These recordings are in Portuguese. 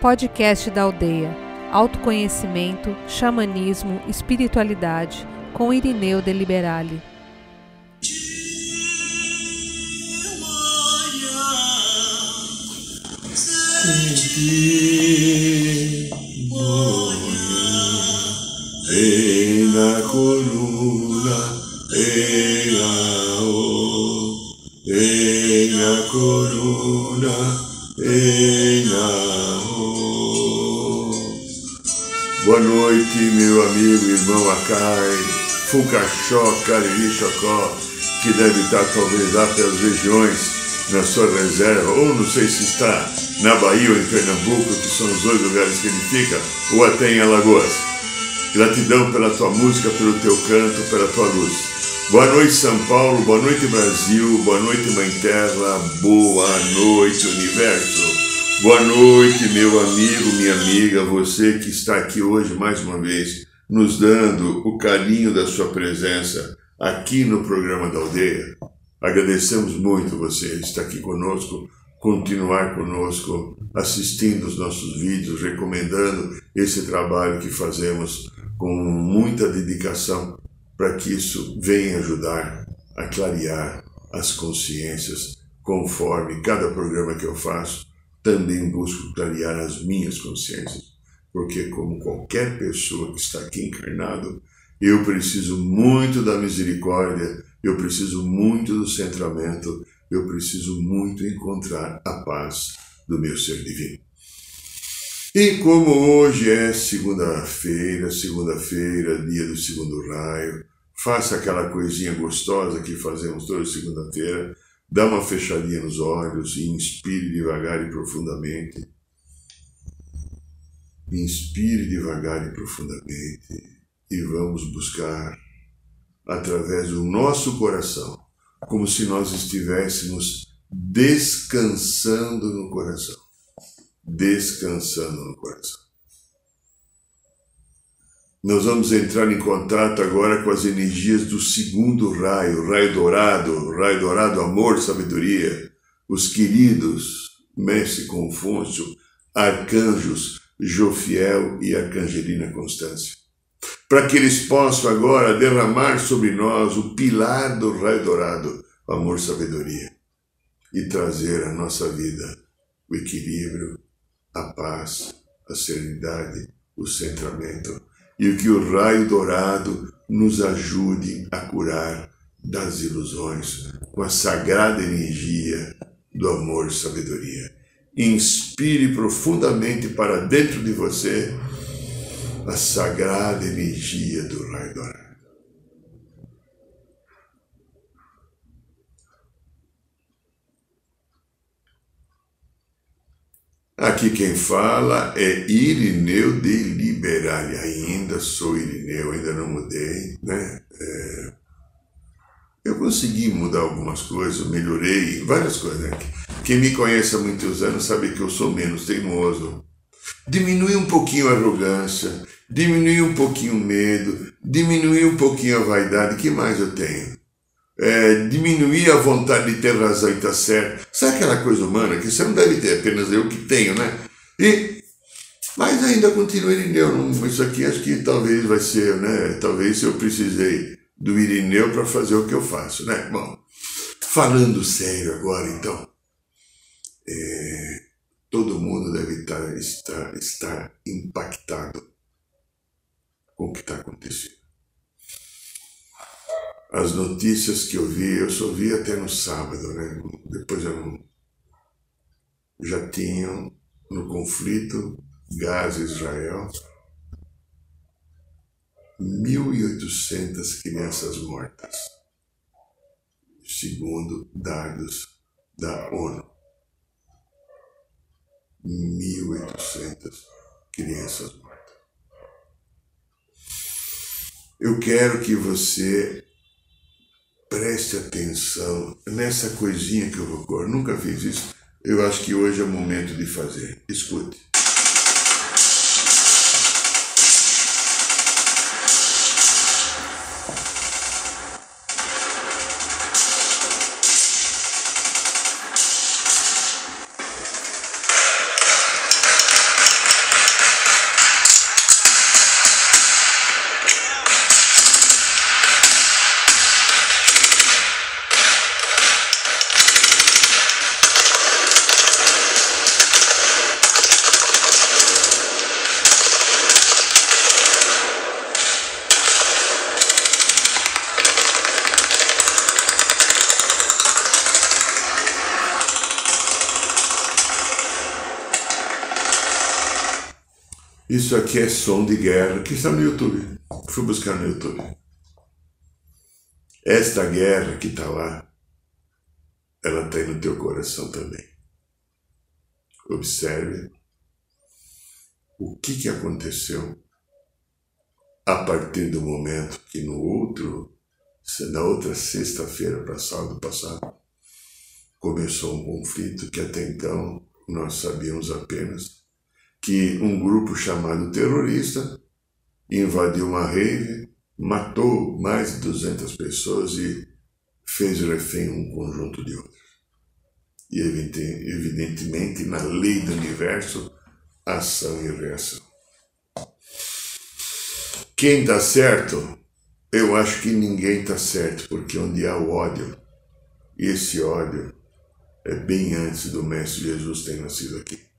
Podcast da Aldeia. Autoconhecimento, xamanismo, espiritualidade, com Irineu de Liberale. Em na coluna, coluna, meu amigo, irmão Acai, Fucachó, Cariri Chocó, que deve estar talvez lá pelas regiões na sua reserva, ou não sei se está na Bahia ou em Pernambuco, que são os dois lugares que ele fica, ou até em Alagoas. Gratidão pela tua música, pelo teu canto, pela tua luz. Boa noite, São Paulo. Boa noite, Brasil. Boa noite, Mãe Terra. Boa noite, Universo. Boa noite, meu amigo, minha amiga, você que está aqui hoje mais uma vez, nos dando o carinho da sua presença aqui no programa da Aldeia. Agradecemos muito você estar aqui conosco, continuar conosco, assistindo os nossos vídeos, recomendando esse trabalho que fazemos com muita dedicação para que isso venha ajudar a clarear as consciências, conforme cada programa que eu faço, também busco clarear as minhas consciências, porque como qualquer pessoa que está aqui encarnado, eu preciso muito da misericórdia, eu preciso muito do centramento, eu preciso muito encontrar a paz do meu ser divino. E como hoje é segunda-feira, segunda-feira, dia do segundo raio, faça aquela coisinha gostosa que fazemos toda segunda-feira, dá uma fechadinha nos olhos e inspire devagar e profundamente. Inspire devagar e profundamente e vamos buscar através do nosso coração, como se nós estivéssemos descansando no coração descansando no coração. Nós vamos entrar em contato agora com as energias do segundo raio, raio dourado, raio dourado, amor, sabedoria, os queridos Mestre Confúcio, arcanjos Jofiel e Arcangelina Constância, para que eles possam agora derramar sobre nós o pilar do raio dourado, amor, sabedoria, e trazer à nossa vida o equilíbrio, a paz, a serenidade, o centramento e que o raio dourado nos ajude a curar das ilusões com a sagrada energia do amor e sabedoria. Inspire profundamente para dentro de você a sagrada energia do raio dourado. Aqui quem fala é Irineu de Liberale. Ainda sou Irineu, ainda não mudei, né? É... Eu consegui mudar algumas coisas, melhorei várias coisas. Né? Quem me conhece há muitos anos sabe que eu sou menos teimoso. Diminui um pouquinho a arrogância, diminui um pouquinho o medo, diminui um pouquinho a vaidade. que mais eu tenho? É, diminuir a vontade de ter razão e estar tá certo. Sabe aquela coisa humana que você não deve ter, apenas eu que tenho, né? E, mas ainda continua Irineu. Isso aqui acho que talvez vai ser, né? Talvez eu precisei do Irineu para fazer o que eu faço, né? Bom, falando sério agora, então. É, todo mundo deve estar, estar, estar impactado com o que está acontecendo as notícias que eu vi, eu só vi até no sábado, né? Depois eu não... já tinham no conflito Gaza-Israel 1.800 crianças mortas, segundo dados da ONU. 1.800 crianças mortas. Eu quero que você preste atenção nessa coisinha que eu vou pôr. Nunca fiz isso. Eu acho que hoje é o momento de fazer. Escute. Isso aqui é som de guerra que está no YouTube. Fui buscar no YouTube. Esta guerra que está lá, ela tem no teu coração também. Observe o que, que aconteceu a partir do momento que no outro, na outra sexta-feira para sábado passado, começou um conflito que até então nós sabíamos apenas que um grupo chamado terrorista invadiu uma rave, matou mais de 200 pessoas e fez refém um conjunto de outros. E evidentemente, na lei do universo, ação e reação. Quem está certo? Eu acho que ninguém está certo, porque onde há o ódio, esse ódio é bem antes do Mestre Jesus ter nascido aqui.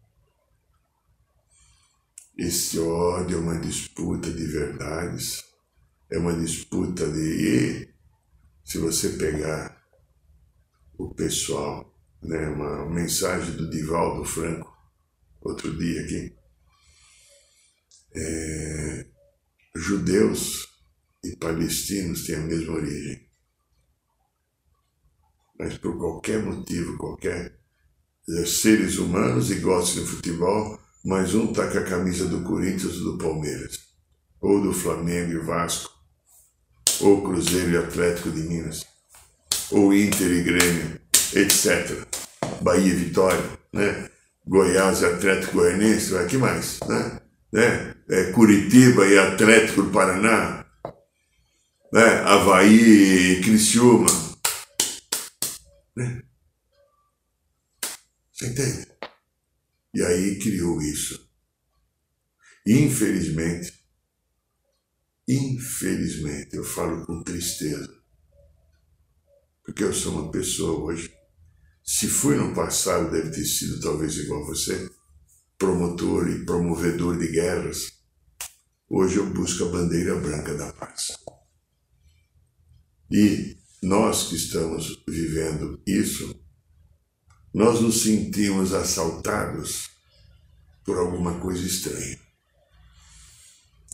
Esse ódio é uma disputa de verdades, é uma disputa de. Se você pegar o pessoal, né, uma mensagem do Divaldo Franco, outro dia aqui, é, judeus e palestinos têm a mesma origem. Mas por qualquer motivo, qualquer seres humanos e gostam de futebol, mas um tá com a camisa do Corinthians ou do Palmeiras, ou do Flamengo e Vasco, ou Cruzeiro e Atlético de Minas, ou Inter e Grêmio, etc. Bahia e Vitória, né? Goiás e Atlético Goianense, vai que mais, né? né? É, Curitiba e Atlético do Paraná, né? Havaí e Criciúma. Né? Você entende? E aí criou isso. Infelizmente, infelizmente, eu falo com tristeza, porque eu sou uma pessoa hoje, se fui no passado, deve ter sido talvez igual você, promotor e promovedor de guerras, hoje eu busco a bandeira branca da paz. E nós que estamos vivendo isso, nós nos sentimos assaltados por alguma coisa estranha.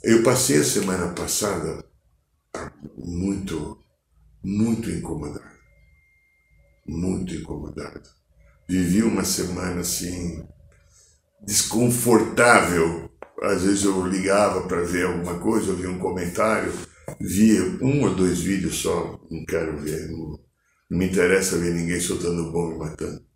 Eu passei a semana passada muito, muito incomodado. Muito incomodado. Vivi uma semana assim, desconfortável. Às vezes eu ligava para ver alguma coisa, ouvia um comentário, via um ou dois vídeos só, não quero ver, não, não me interessa ver ninguém soltando bomba e matando.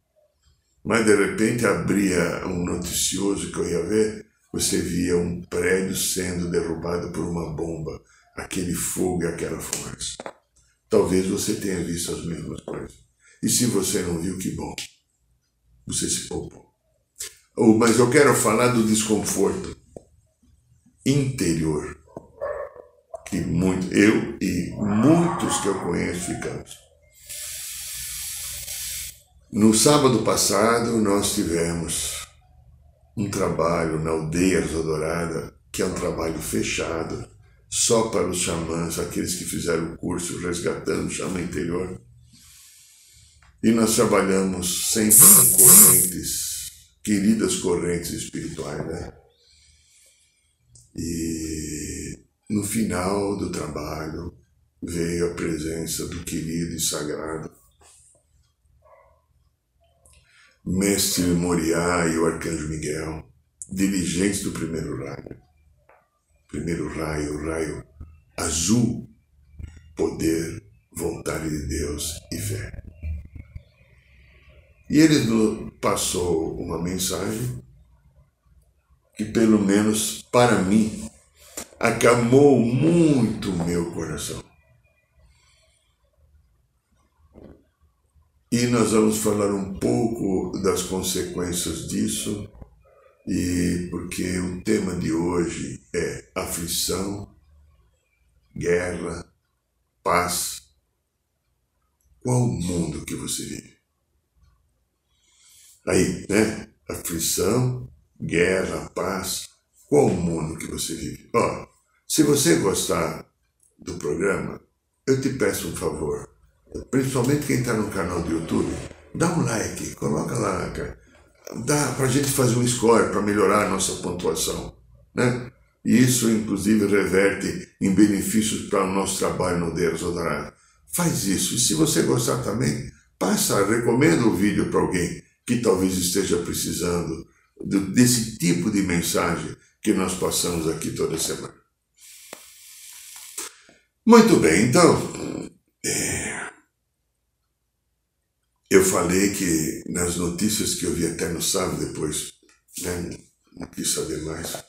Mas de repente abria um noticioso que eu ia ver, você via um prédio sendo derrubado por uma bomba, aquele fogo e aquela fumaça. Talvez você tenha visto as mesmas coisas. E se você não viu, que bom. Você se poupou. Oh, mas eu quero falar do desconforto interior que muito, eu e muitos que eu conheço ficamos. No sábado passado, nós tivemos um trabalho na aldeia Dourada, que é um trabalho fechado, só para os xamãs, aqueles que fizeram o curso Resgatando o Xamã Interior. E nós trabalhamos sempre com correntes, queridas correntes espirituais, né? E no final do trabalho veio a presença do querido e sagrado Mestre Moriá e o Arcanjo Miguel, dirigentes do primeiro raio. Primeiro raio, raio azul, poder, vontade de Deus e fé. E ele passou uma mensagem que, pelo menos para mim, acalmou muito o meu coração. E nós vamos falar um pouco das consequências disso, e porque o tema de hoje é aflição, guerra, paz. Qual o mundo que você vive? Aí, né? Aflição, guerra, paz. Qual o mundo que você vive? Ó, se você gostar do programa, eu te peço um favor principalmente quem está no canal do YouTube, dá um like, coloca lá, cara. Dá para a gente fazer um score para melhorar a nossa pontuação. Né? E isso, inclusive, reverte em benefícios para o nosso trabalho no Deus Adorado. Faz isso. E se você gostar também, passa, recomenda o vídeo para alguém que talvez esteja precisando desse tipo de mensagem que nós passamos aqui toda semana. Muito bem, então. É, eu falei que nas notícias que eu vi até no sábado depois, né, não quis saber mais.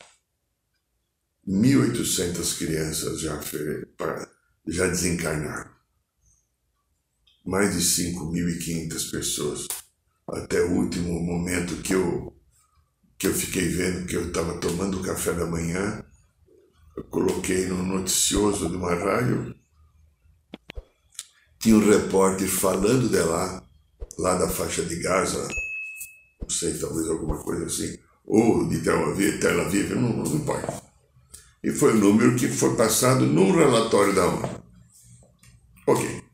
1.800 crianças já, já desencarnaram. Mais de 5.500 pessoas. Até o último momento que eu, que eu fiquei vendo que eu estava tomando café da manhã, eu coloquei no noticioso de uma rádio, tinha um repórter falando de lá, lá da faixa de Gaza, não sei, talvez alguma coisa assim, ou de Tel Aviv, Tel Aviv não, não importa. E foi o número que foi passado num relatório da ONU. Ok.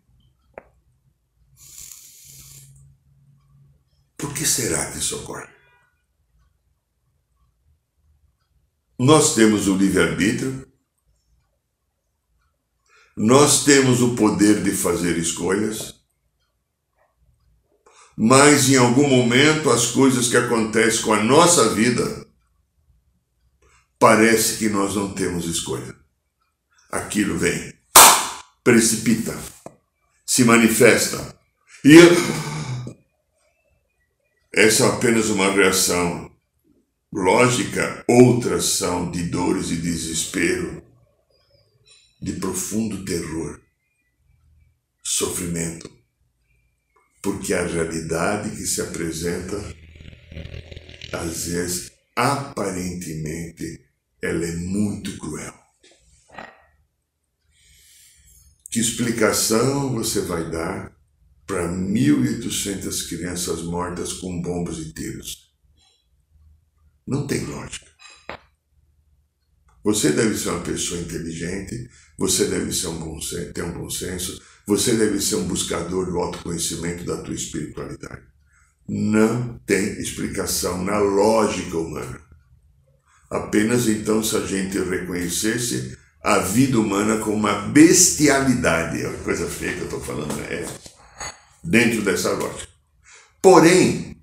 Por que será que isso ocorre? Nós temos o livre-arbítrio, nós temos o poder de fazer escolhas, mas em algum momento as coisas que acontecem com a nossa vida parece que nós não temos escolha. Aquilo vem, precipita, se manifesta e essa é apenas uma reação lógica, outras são de dores e desespero, de profundo terror, sofrimento porque a realidade que se apresenta, às vezes, aparentemente, ela é muito cruel. Que explicação você vai dar para 1.800 crianças mortas com bombas e tiros? Não tem lógica. Você deve ser uma pessoa inteligente, você deve ser um bom, ter um bom senso, você deve ser um buscador do autoconhecimento da tua espiritualidade. Não tem explicação na lógica humana. Apenas então se a gente reconhecesse a vida humana como uma bestialidade, é uma coisa feia que eu estou falando, né? é dentro dessa lógica. Porém,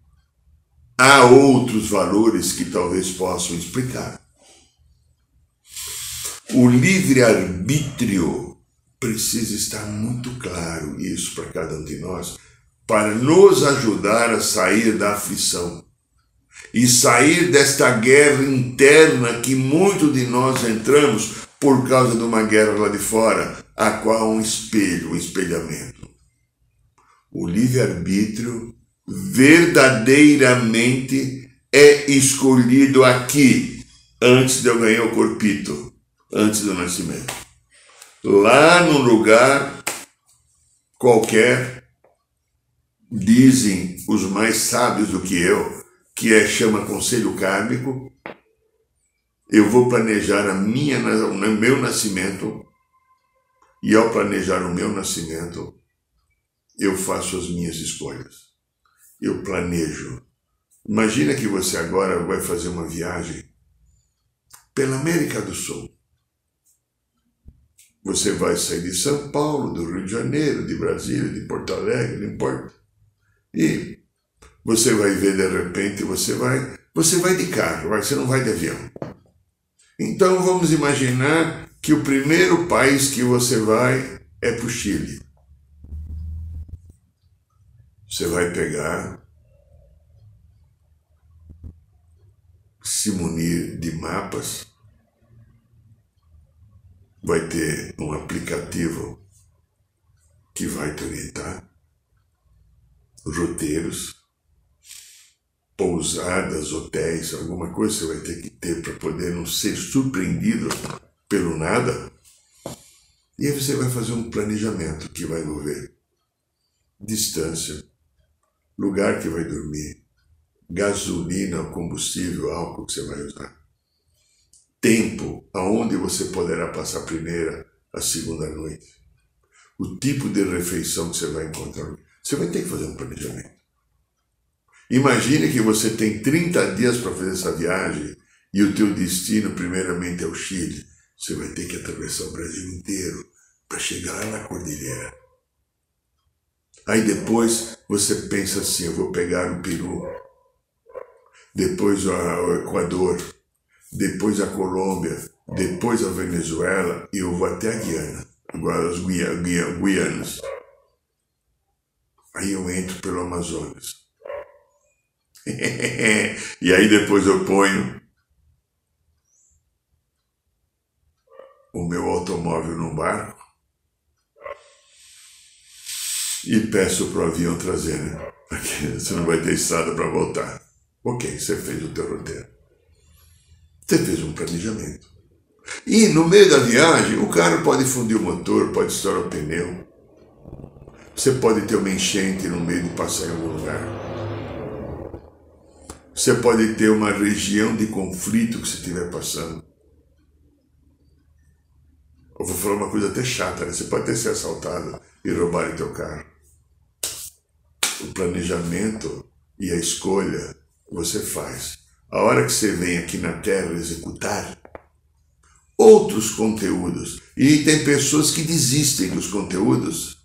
há outros valores que talvez possam explicar. O livre-arbítrio precisa estar muito claro isso para cada um de nós, para nos ajudar a sair da aflição e sair desta guerra interna que muito de nós entramos por causa de uma guerra lá de fora, a qual é um espelho, um espelhamento. O livre-arbítrio verdadeiramente é escolhido aqui, antes de eu ganhar o corpito, antes do nascimento lá no lugar qualquer, dizem os mais sábios do que eu, que é chama conselho kármico, eu vou planejar a minha, o meu nascimento, e ao planejar o meu nascimento, eu faço as minhas escolhas. Eu planejo. Imagina que você agora vai fazer uma viagem pela América do Sul. Você vai sair de São Paulo, do Rio de Janeiro, de Brasília, de Porto Alegre, não importa. E você vai ver de repente, você vai, você vai de carro, você não vai de avião. Então vamos imaginar que o primeiro país que você vai é para o Chile. Você vai pegar, se munir de mapas, vai ter um aplicativo que vai te orientar, roteiros, pousadas, hotéis, alguma coisa você vai ter que ter para poder não ser surpreendido pelo nada. E aí você vai fazer um planejamento que vai envolver distância, lugar que vai dormir, gasolina, combustível, álcool que você vai usar tempo aonde você poderá passar a primeira, a segunda noite, o tipo de refeição que você vai encontrar. Você vai ter que fazer um planejamento. Imagine que você tem 30 dias para fazer essa viagem e o teu destino, primeiramente, é o Chile, você vai ter que atravessar o Brasil inteiro para chegar lá na cordilheira. Aí depois você pensa assim: eu vou pegar o Peru, depois o Equador, depois a Colômbia, depois a Venezuela e eu vou até a Guiana, agora as Guianas. Aí eu entro pelo Amazonas. e aí depois eu ponho o meu automóvel num barco e peço para o avião trazer, né? Porque você não vai ter estrada para voltar. Ok, você fez o teu roteiro. Você fez um planejamento. E no meio da viagem, o carro pode fundir o motor, pode estourar o pneu. Você pode ter uma enchente no meio de passar em algum lugar. Você pode ter uma região de conflito que você estiver passando. Eu vou falar uma coisa até chata, né? Você pode ter ser assaltado e roubar o teu carro. O planejamento e a escolha você faz. A hora que você vem aqui na Terra executar outros conteúdos, e tem pessoas que desistem dos conteúdos,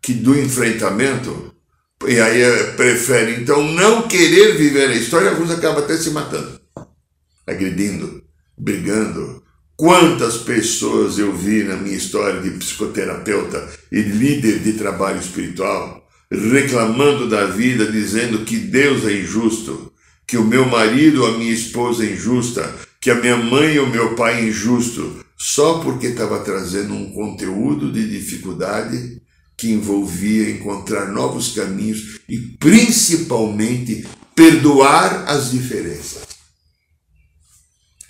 que do enfrentamento, e aí eh, preferem então não querer viver a história, alguns acabam até se matando, agredindo, brigando. Quantas pessoas eu vi na minha história de psicoterapeuta e líder de trabalho espiritual reclamando da vida, dizendo que Deus é injusto, que o meu marido ou a minha esposa é injusta, que a minha mãe ou meu pai é injusto, só porque estava trazendo um conteúdo de dificuldade que envolvia encontrar novos caminhos e principalmente perdoar as diferenças.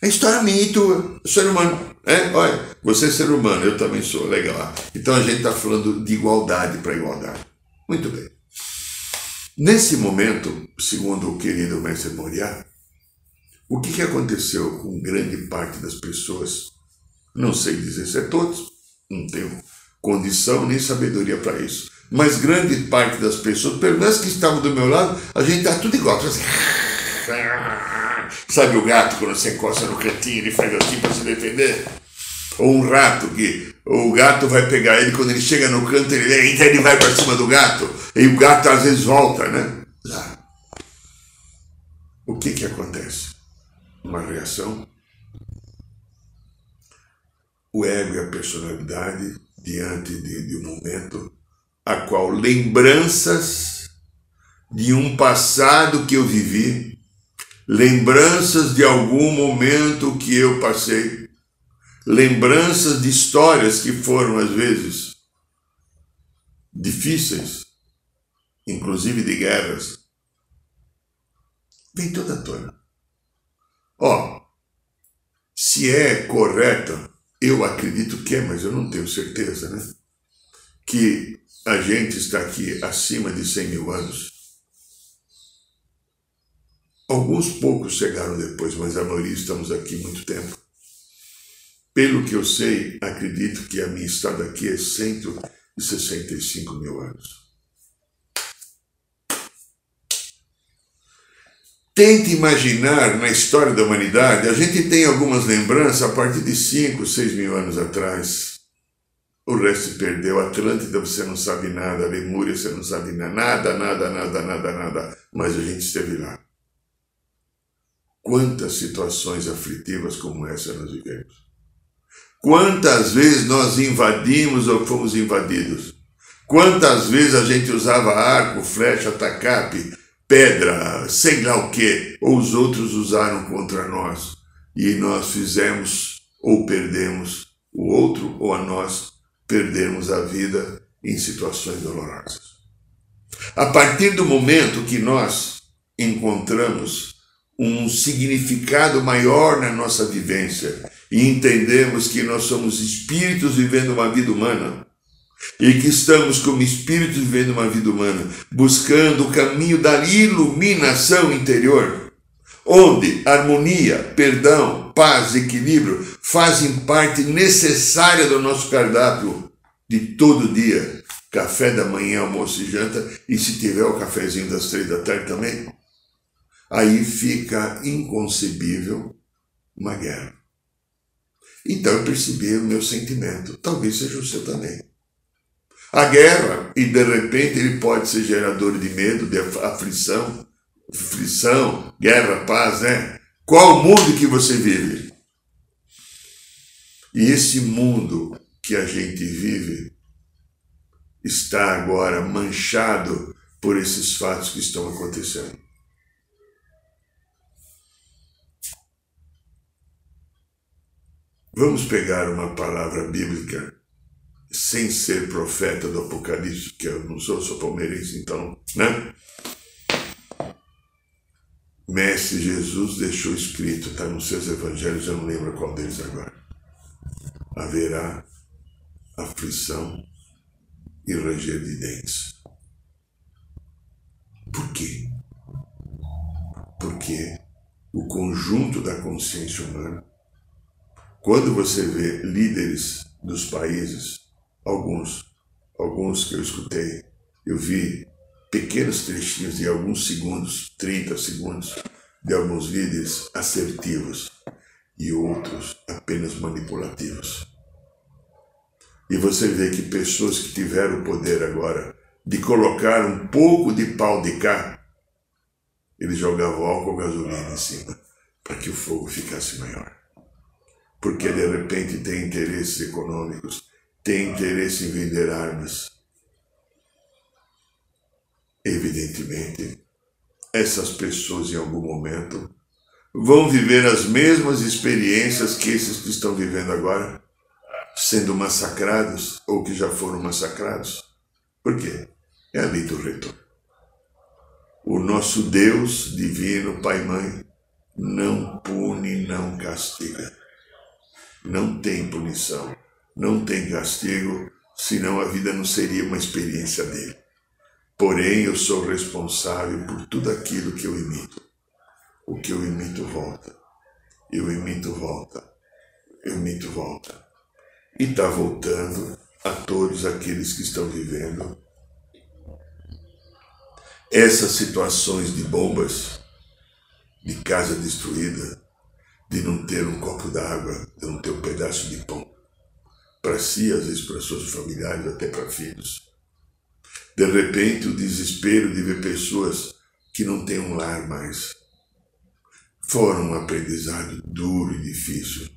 A história minha e tua, ser humano. É? Olha, você é ser humano, eu também sou, legal. Então a gente está falando de igualdade para igualdade. Muito bem. Nesse momento, segundo o querido mestre Moriá, o que, aconteceu com grande parte das pessoas? Não sei dizer se é todos, não tenho condição nem sabedoria para isso. Mas grande parte das pessoas, pelo menos que estavam do meu lado, a gente está tudo igual. Assim, sabe o gato quando você encosta no cantinho, ele faz assim para se defender? Ou um rato que o gato vai pegar ele, quando ele chega no canto, ele entra, ele vai para cima do gato. E o gato às vezes volta, né? Lá. O que que acontece? Uma reação. O ego e a personalidade diante de, de um momento a qual lembranças de um passado que eu vivi, lembranças de algum momento que eu passei, lembranças de histórias que foram às vezes difíceis, inclusive de guerras, vem toda à tona. Ó, se é correto, eu acredito que é, mas eu não tenho certeza, né? Que a gente está aqui acima de 100 mil anos. Alguns poucos chegaram depois, mas a maioria estamos aqui muito tempo. Pelo que eu sei, acredito que a minha estada aqui é 165 mil anos. Tente imaginar na história da humanidade, a gente tem algumas lembranças a partir de 5, 6 mil anos atrás. O resto se perdeu. Atlântida você não sabe nada, Lemúria você não sabe nada, nada, nada, nada, nada. Mas a gente esteve lá. Quantas situações aflitivas como essa nós vivemos? Quantas vezes nós invadimos ou fomos invadidos? Quantas vezes a gente usava arco, flecha, tacape, pedra, sei lá o que, ou os outros usaram contra nós e nós fizemos ou perdemos o outro ou a nós perdemos a vida em situações dolorosas. A partir do momento que nós encontramos um significado maior na nossa vivência e entendemos que nós somos espíritos vivendo uma vida humana e que estamos como espíritos vivendo uma vida humana, buscando o caminho da iluminação interior, onde harmonia, perdão, paz, equilíbrio fazem parte necessária do nosso cardápio de todo dia. Café da manhã, almoço e janta, e se tiver o cafezinho das três da tarde também, aí fica inconcebível uma guerra. Então eu percebi o meu sentimento, talvez seja o seu também. A guerra, e de repente ele pode ser gerador de medo, de aflição, aflição, guerra, paz, né? Qual o mundo que você vive? E esse mundo que a gente vive está agora manchado por esses fatos que estão acontecendo. Vamos pegar uma palavra bíblica sem ser profeta do Apocalipse, que eu não sou, sou palmeirense, então, né? Mestre Jesus deixou escrito, está nos seus evangelhos, eu não lembro qual deles agora. Haverá aflição e ranger de dentes. Por quê? Porque o conjunto da consciência humana quando você vê líderes dos países, alguns, alguns que eu escutei, eu vi pequenos trechinhos de alguns segundos, 30 segundos, de alguns líderes assertivos e outros apenas manipulativos. E você vê que pessoas que tiveram o poder agora de colocar um pouco de pau de cá, eles jogavam álcool gasolina em cima para que o fogo ficasse maior porque de repente tem interesses econômicos, tem interesse em vender armas. Evidentemente, essas pessoas em algum momento vão viver as mesmas experiências que esses que estão vivendo agora, sendo massacrados ou que já foram massacrados. Por quê? É a lei do retorno. O nosso Deus divino, Pai e Mãe, não pune, não castiga não tem punição, não tem castigo, senão a vida não seria uma experiência dele. Porém, eu sou responsável por tudo aquilo que eu imito. O que eu imito volta. Eu imito volta. Eu imito volta. E está voltando a todos aqueles que estão vivendo essas situações de bombas, de casa destruída, de não ter um copo d'água, de não ter um pedaço de pão. Para si, às vezes para seus familiares, até para filhos. De repente, o desespero de ver pessoas que não têm um lar mais. Fora um aprendizado duro e difícil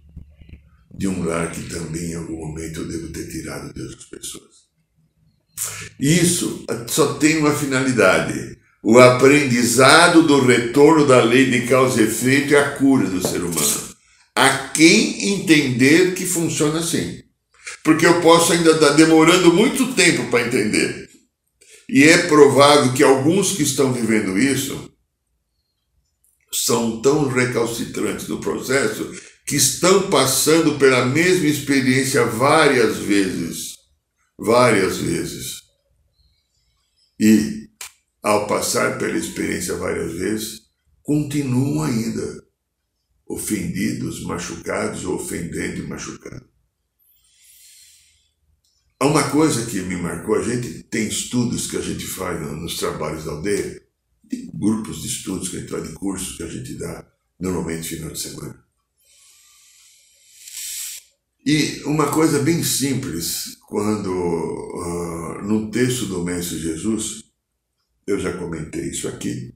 de um lar que também em algum momento eu devo ter tirado dessas pessoas. Isso só tem uma finalidade: o aprendizado do retorno da lei de causa e efeito e a cura do ser humano. A quem entender que funciona assim. Porque eu posso ainda estar demorando muito tempo para entender. E é provável que alguns que estão vivendo isso são tão recalcitrantes do processo que estão passando pela mesma experiência várias vezes. Várias vezes. E ao passar pela experiência várias vezes, continuam ainda ofendidos, machucados, ofendendo e machucando. Há uma coisa que me marcou, a gente tem estudos que a gente faz nos trabalhos da aldeia, de grupos de estudos que a gente faz, de cursos que a gente dá, normalmente final de semana. E uma coisa bem simples, quando uh, no texto do Mestre Jesus, eu já comentei isso aqui.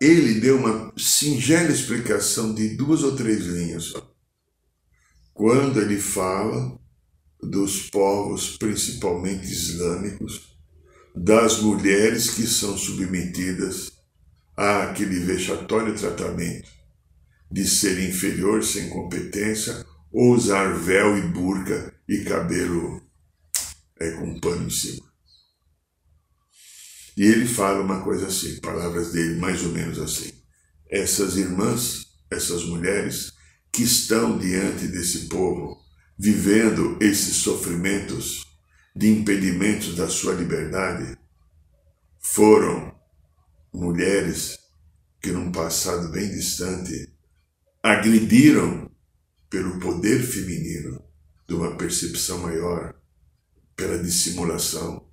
Ele deu uma singela explicação de duas ou três linhas. Quando ele fala dos povos, principalmente islâmicos, das mulheres que são submetidas a aquele vexatório tratamento de ser inferior, sem competência, ou usar véu e burca e cabelo é, com pano em cima. E ele fala uma coisa assim, palavras dele mais ou menos assim. Essas irmãs, essas mulheres que estão diante desse povo, vivendo esses sofrimentos de impedimentos da sua liberdade, foram mulheres que num passado bem distante agrediram pelo poder feminino de uma percepção maior, pela dissimulação,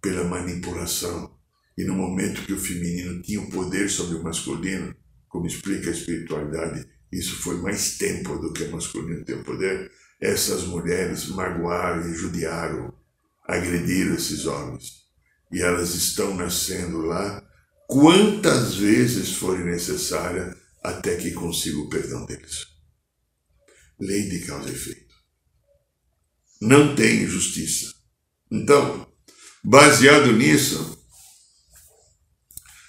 pela manipulação. E no momento que o feminino tinha o poder sobre o masculino, como explica a espiritualidade, isso foi mais tempo do que a masculino tem poder. Essas mulheres magoaram e judiaram, agrediram esses homens. E elas estão nascendo lá quantas vezes forem necessárias até que consiga o perdão deles. Lei de causa e efeito. Não tem justiça. Então, baseado nisso,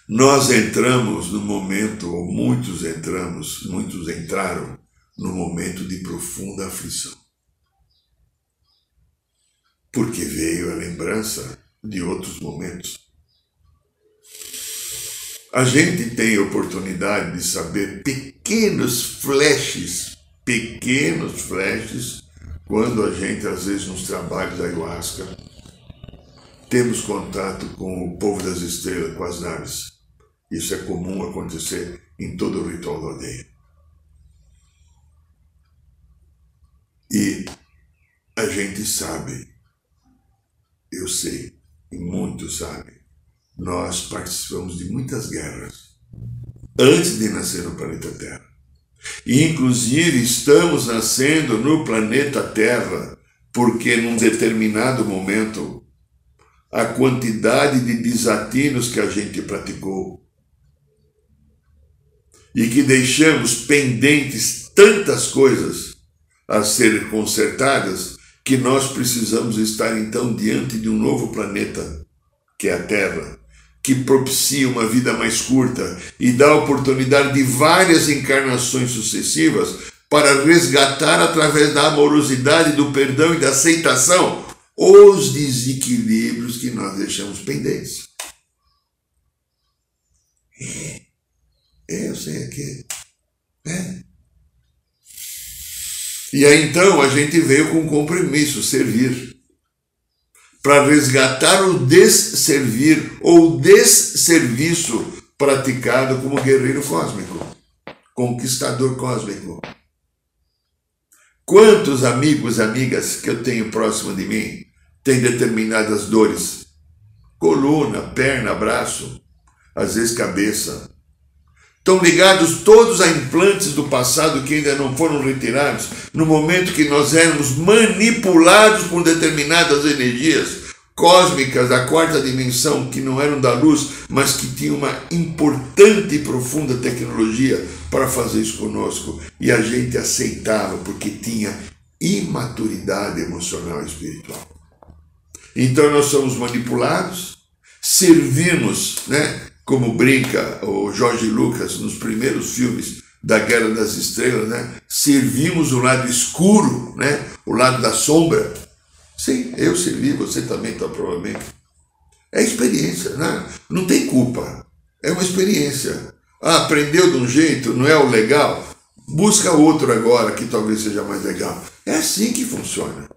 nós entramos no momento, ou muitos entramos, muitos entraram no momento de profunda aflição. Porque veio a lembrança de outros momentos. A gente tem oportunidade de saber pequenos flashes, pequenos flashes, quando a gente, às vezes, nos trabalhos da ayahuasca, temos contato com o povo das estrelas, com as naves. Isso é comum acontecer em todo o ritual da aldeia. E a gente sabe, eu sei, e muitos sabem, nós participamos de muitas guerras antes de nascer no planeta Terra. E, inclusive, estamos nascendo no planeta Terra porque, num determinado momento, a quantidade de desatinos que a gente praticou. E que deixamos pendentes tantas coisas a serem consertadas que nós precisamos estar então diante de um novo planeta, que é a Terra, que propicia uma vida mais curta e dá oportunidade de várias encarnações sucessivas para resgatar através da amorosidade, do perdão e da aceitação os desequilíbrios que nós deixamos pendentes. É, eu sei aqui. É. E aí então a gente veio com compromisso, servir para resgatar o desservir ou desserviço praticado como guerreiro cósmico, conquistador cósmico. Quantos amigos, amigas que eu tenho próximo de mim têm determinadas dores? Coluna, perna, braço, às vezes cabeça. Estão ligados todos a implantes do passado que ainda não foram retirados, no momento que nós éramos manipulados por determinadas energias cósmicas da quarta dimensão, que não eram da luz, mas que tinham uma importante e profunda tecnologia para fazer isso conosco. E a gente aceitava porque tinha imaturidade emocional e espiritual. Então nós somos manipulados, servimos, né? como brinca o Jorge Lucas nos primeiros filmes da Guerra das Estrelas, né? Servimos o lado escuro, né? O lado da sombra. Sim, eu servi, você também está provavelmente. É experiência, né? Não tem culpa. É uma experiência. Ah, aprendeu de um jeito, não é o legal? Busca outro agora que talvez seja mais legal. É assim que funciona.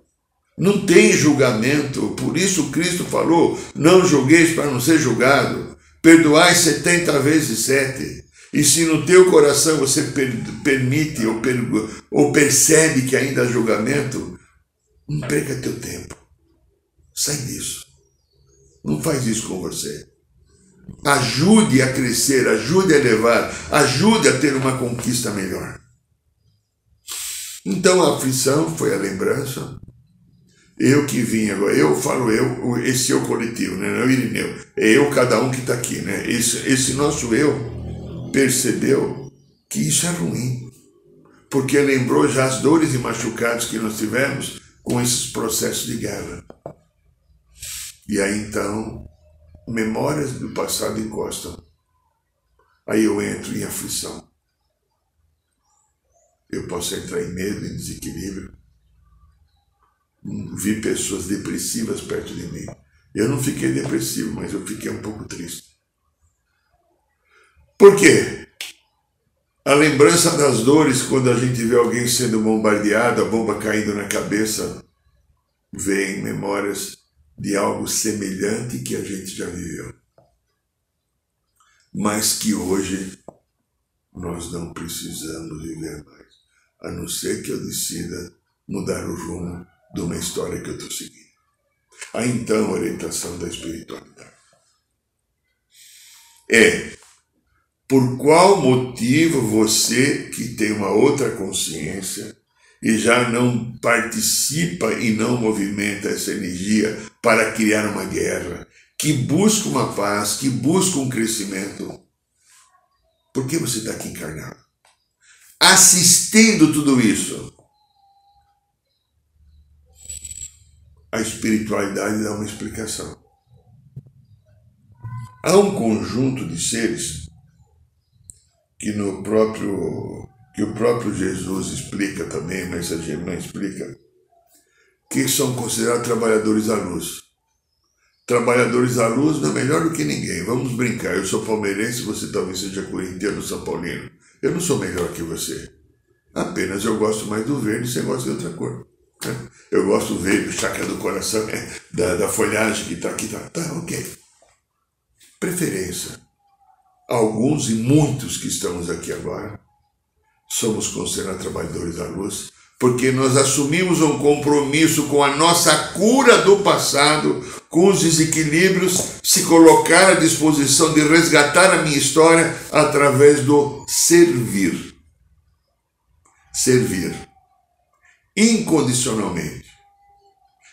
Não tem julgamento, por isso Cristo falou: não julgueis para não ser julgado perdoai 70 vezes 7. E se no teu coração você per permite ou, per ou percebe que ainda há julgamento, não perca teu tempo. Sai disso. Não faz isso com você. Ajude a crescer, ajude a elevar, ajude a ter uma conquista melhor. Então a aflição foi a lembrança, eu que vim agora, eu falo eu, esse eu coletivo, né? não é o Irineu, é eu cada um que está aqui, né? Esse, esse nosso eu percebeu que isso é ruim, porque lembrou já as dores e machucados que nós tivemos com esses processos de guerra. E aí então, memórias do passado encostam. Aí eu entro em aflição. Eu posso entrar em medo, em desequilíbrio vi pessoas depressivas perto de mim. Eu não fiquei depressivo, mas eu fiquei um pouco triste. Por quê? A lembrança das dores quando a gente vê alguém sendo bombardeado, a bomba caindo na cabeça, vem memórias de algo semelhante que a gente já viveu. Mas que hoje nós não precisamos viver mais, a não ser que eu decida mudar o rumo de uma história que eu estou seguindo. A então orientação da espiritualidade é por qual motivo você, que tem uma outra consciência e já não participa e não movimenta essa energia para criar uma guerra, que busca uma paz, que busca um crescimento, por que você está aqui encarnado? Assistindo tudo isso. A espiritualidade dá uma explicação. Há um conjunto de seres que no próprio que o próprio Jesus explica também, mas a gente não explica, que são considerados trabalhadores da luz. Trabalhadores da luz não é melhor do que ninguém. Vamos brincar. Eu sou palmeirense, você talvez seja corintiano, São Paulino. Eu não sou melhor que você. Apenas eu gosto mais do verde e você gosta de outra cor. Né? Eu gosto do verde, chácara do coração, né? da, da folhagem que está aqui. Tá, tá, ok. Preferência. Alguns e muitos que estamos aqui agora somos considerados trabalhadores da luz, porque nós assumimos um compromisso com a nossa cura do passado, com os desequilíbrios, se colocar à disposição de resgatar a minha história através do servir. Servir. Incondicionalmente.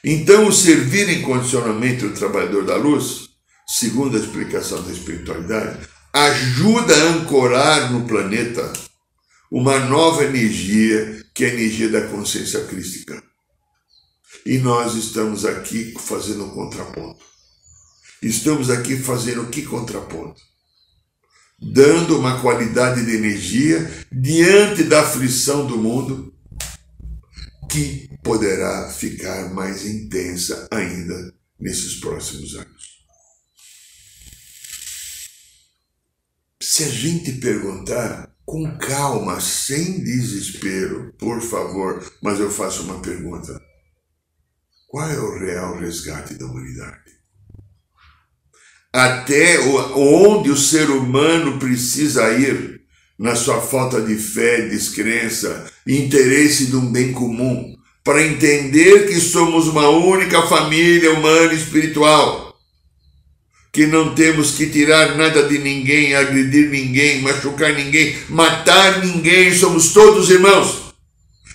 Então, o servir incondicionalmente o trabalhador da luz, segundo a explicação da espiritualidade, ajuda a ancorar no planeta uma nova energia, que é a energia da consciência crística. E nós estamos aqui fazendo um contraponto. Estamos aqui fazendo que contraponto? Dando uma qualidade de energia diante da aflição do mundo que poderá ficar mais intensa ainda nesses próximos anos. Se a gente perguntar com calma, sem desespero, por favor, mas eu faço uma pergunta. Qual é o real resgate da humanidade? Até onde o ser humano precisa ir na sua falta de fé, descrença, interesse de um bem comum, para entender que somos uma única família humana e espiritual que não temos que tirar nada de ninguém, agredir ninguém, machucar ninguém, matar ninguém, somos todos irmãos.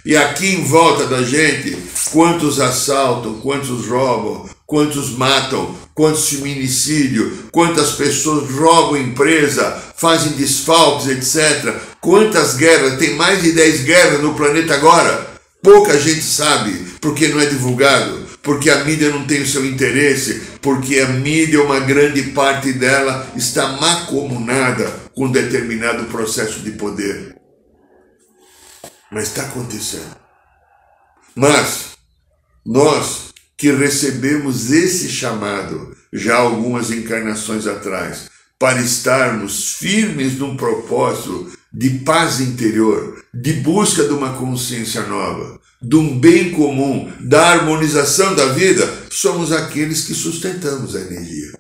E aqui em volta da gente, quantos assaltam, quantos roubam, quantos matam, quantos feminicídio, quantas pessoas roubam empresa, fazem desfalques, etc. Quantas guerras, tem mais de 10 guerras no planeta agora. Pouca gente sabe, porque não é divulgado porque a mídia não tem o seu interesse, porque a mídia, uma grande parte dela, está macomunada com determinado processo de poder. Mas está acontecendo. Mas nós que recebemos esse chamado já algumas encarnações atrás, para estarmos firmes num propósito de paz interior, de busca de uma consciência nova, de um bem comum, da harmonização da vida, somos aqueles que sustentamos a energia.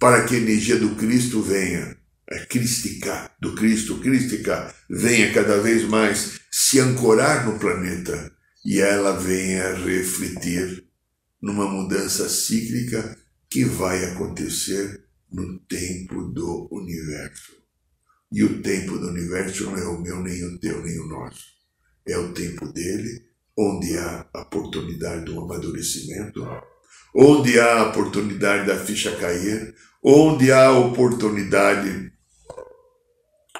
Para que a energia do Cristo venha, a crística, do Cristo, crística, venha cada vez mais se ancorar no planeta e ela venha refletir numa mudança cíclica que vai acontecer no tempo do universo. E o tempo do universo não é o meu, nem o teu, nem o nosso é o tempo dele, onde há a oportunidade do amadurecimento, onde há a oportunidade da ficha cair, onde há a oportunidade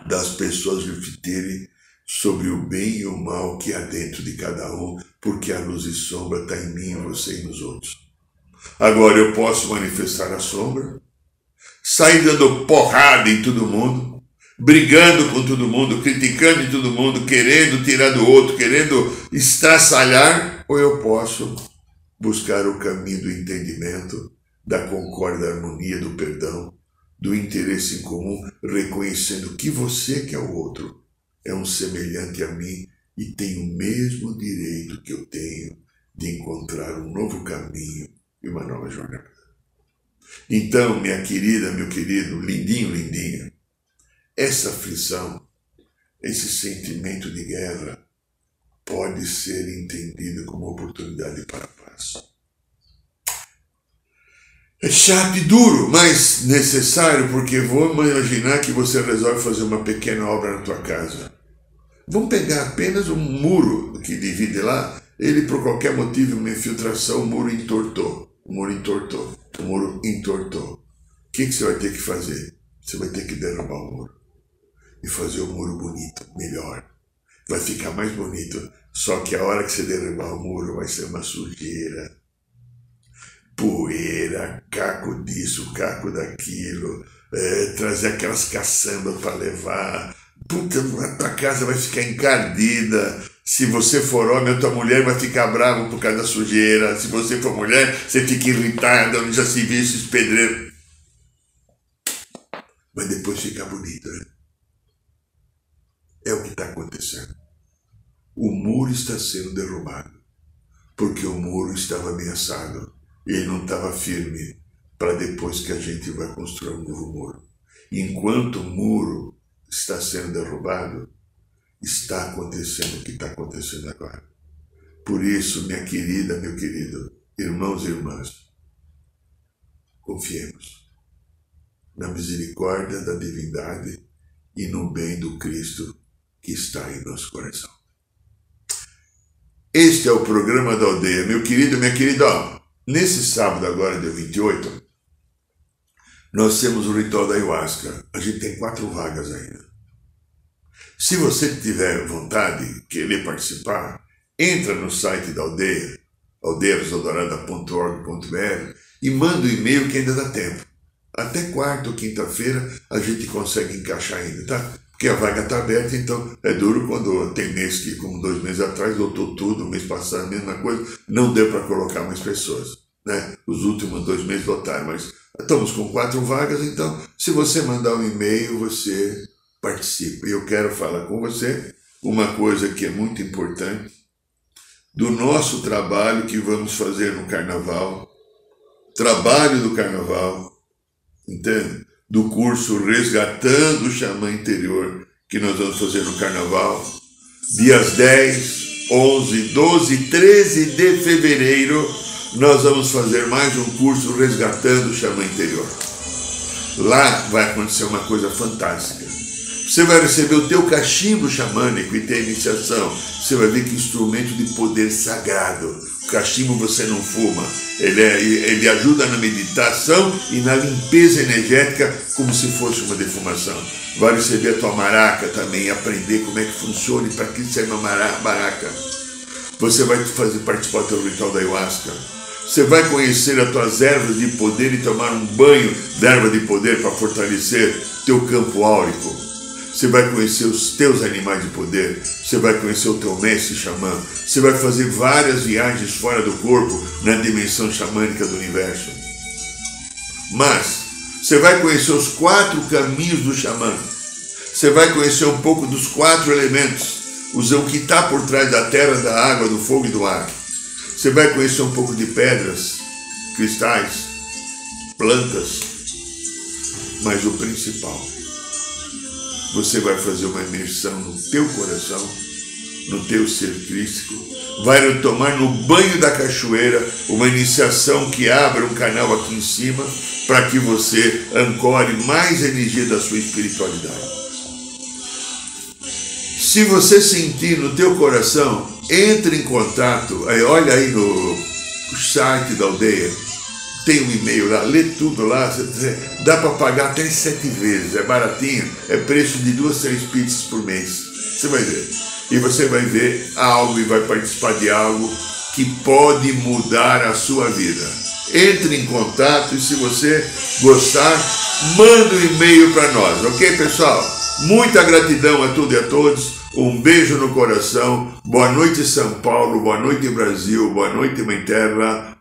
das pessoas refletirem sobre o bem e o mal que há dentro de cada um, porque a luz e sombra está em mim, você e nos outros. Agora eu posso manifestar a sombra, sair dando porrada em todo mundo, brigando com todo mundo, criticando todo mundo, querendo tirar do outro, querendo estraçalhar, ou eu posso buscar o caminho do entendimento, da concórdia, da harmonia, do perdão, do interesse em comum, reconhecendo que você, que é o outro, é um semelhante a mim e tem o mesmo direito que eu tenho de encontrar um novo caminho e uma nova jornada. Então, minha querida, meu querido, lindinho, lindinha, essa aflição, esse sentimento de guerra, pode ser entendido como oportunidade para a paz. É chato e duro, mas necessário, porque vou imaginar que você resolve fazer uma pequena obra na tua casa. Vamos pegar apenas um muro que divide lá, ele por qualquer motivo, uma infiltração, o muro entortou. O muro entortou. O muro entortou. O que, que você vai ter que fazer? Você vai ter que derrubar o muro. E fazer o muro bonito, melhor. Vai ficar mais bonito. Só que a hora que você derrubar o muro vai ser uma sujeira poeira, caco disso, caco daquilo, é, trazer aquelas caçambas para levar. Puta, a tua casa vai ficar encardida. Se você for homem, a tua mulher vai ficar brava por causa da sujeira. Se você for mulher, você fica irritada, já se viu esses pedreiros. Mas depois fica bonito, né? É o que está acontecendo. O muro está sendo derrubado, porque o muro estava ameaçado ele não estava firme para depois que a gente vai construir um novo muro. Enquanto o muro está sendo derrubado, está acontecendo o que está acontecendo agora. Por isso, minha querida, meu querido, irmãos e irmãs, confiemos na misericórdia da divindade e no bem do Cristo que está em nosso coração. Este é o programa da aldeia. Meu querido, minha querida, Nesse sábado, agora, dia 28, nós temos o ritual da ayahuasca. A gente tem quatro vagas ainda. Se você tiver vontade, querer participar, entra no site da aldeia, aldeiarosadorada.org.br e manda um e-mail que ainda dá tempo. Até quarta ou quinta-feira a gente consegue encaixar ainda, tá? Porque a vaga está aberta, então é duro quando tem mês que, como dois meses atrás, lotou tudo, mês passado a mesma coisa, não deu para colocar mais pessoas. Né? Os últimos dois meses lotaram, mas estamos com quatro vagas, então se você mandar um e-mail, você participa. E eu quero falar com você uma coisa que é muito importante do nosso trabalho que vamos fazer no carnaval, trabalho do carnaval, entende? Do curso Resgatando o Xamã Interior, que nós vamos fazer no Carnaval, dias 10, 11, 12 e 13 de fevereiro, nós vamos fazer mais um curso Resgatando o Xamã Interior. Lá vai acontecer uma coisa fantástica. Você vai receber o teu cachimbo xamânico e ter iniciação. Você vai ver que instrumento de poder sagrado. Cachimbo você não fuma. Ele, é, ele ajuda na meditação e na limpeza energética como se fosse uma defumação. Vai receber a tua maraca também, aprender como é que funciona e para que serve uma maraca. Você vai fazer participar do ritual da ayahuasca. Você vai conhecer as tuas ervas de poder e tomar um banho de erva de poder para fortalecer teu campo áurico. Você vai conhecer os teus animais de poder, você vai conhecer o teu mestre xamã, você vai fazer várias viagens fora do corpo na dimensão xamânica do universo. Mas você vai conhecer os quatro caminhos do xamã. Você vai conhecer um pouco dos quatro elementos, o que está por trás da terra, da água, do fogo e do ar. Você vai conhecer um pouco de pedras, cristais, plantas, mas o principal você vai fazer uma imersão no teu coração, no teu ser crístico, vai tomar no banho da cachoeira uma iniciação que abra um canal aqui em cima para que você ancore mais energia da sua espiritualidade. Se você sentir no teu coração, entre em contato, olha aí no site da aldeia, tem um e-mail lá, lê tudo lá, dá para pagar até sete vezes, é baratinho, é preço de duas, três pizzas por mês. Você vai ver. E você vai ver algo e vai participar de algo que pode mudar a sua vida. Entre em contato e se você gostar, manda um e-mail para nós, ok, pessoal? Muita gratidão a tudo e a todos. Um beijo no coração. Boa noite, São Paulo. Boa noite, Brasil. Boa noite, Mãe Terra.